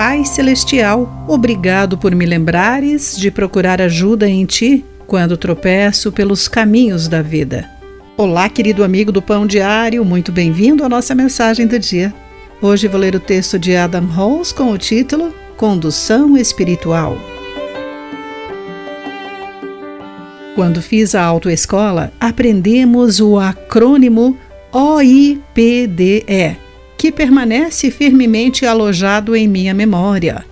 Pai Celestial, obrigado por me lembrares de procurar ajuda em Ti quando tropeço pelos caminhos da vida. Olá, querido amigo do Pão Diário, muito bem-vindo à nossa mensagem do dia. Hoje vou ler o texto de Adam Halls com o título Condução Espiritual. Quando fiz a autoescola, aprendemos o acrônimo OIPDE, que permanece firmemente alojado em minha memória.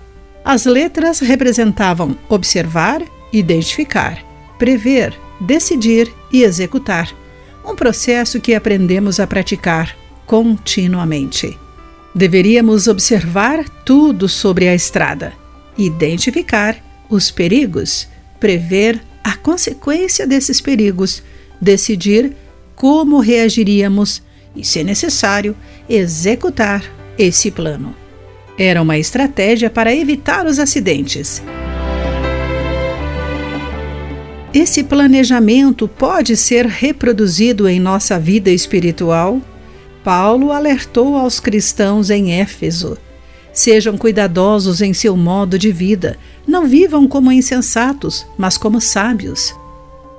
As letras representavam observar, identificar, prever, decidir e executar. Um processo que aprendemos a praticar continuamente. Deveríamos observar tudo sobre a estrada, identificar os perigos, prever a consequência desses perigos, decidir como reagiríamos e, se necessário, executar esse plano. Era uma estratégia para evitar os acidentes. Esse planejamento pode ser reproduzido em nossa vida espiritual? Paulo alertou aos cristãos em Éfeso: Sejam cuidadosos em seu modo de vida, não vivam como insensatos, mas como sábios.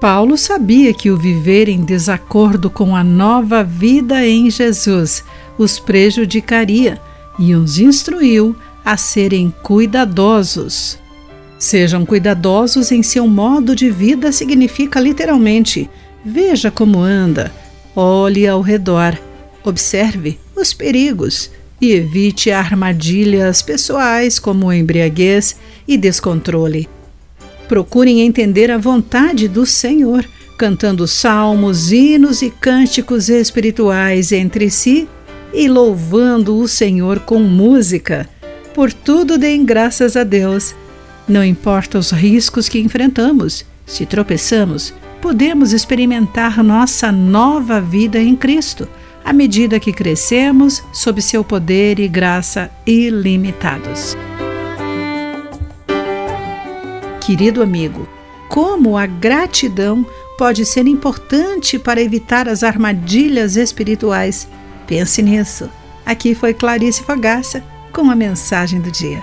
Paulo sabia que o viver em desacordo com a nova vida em Jesus os prejudicaria e os instruiu a serem cuidadosos. Sejam cuidadosos em seu modo de vida significa literalmente: veja como anda, olhe ao redor, observe os perigos e evite armadilhas pessoais como embriaguez e descontrole. Procurem entender a vontade do Senhor, cantando salmos, hinos e cânticos espirituais entre si e louvando o Senhor com música. Por tudo deem graças a Deus não importa os riscos que enfrentamos, se tropeçamos, podemos experimentar nossa nova vida em Cristo, à medida que crescemos sob seu poder e graça ilimitados. Querido amigo, como a gratidão pode ser importante para evitar as armadilhas espirituais? Pense nisso. Aqui foi Clarice Fogaça com a mensagem do dia.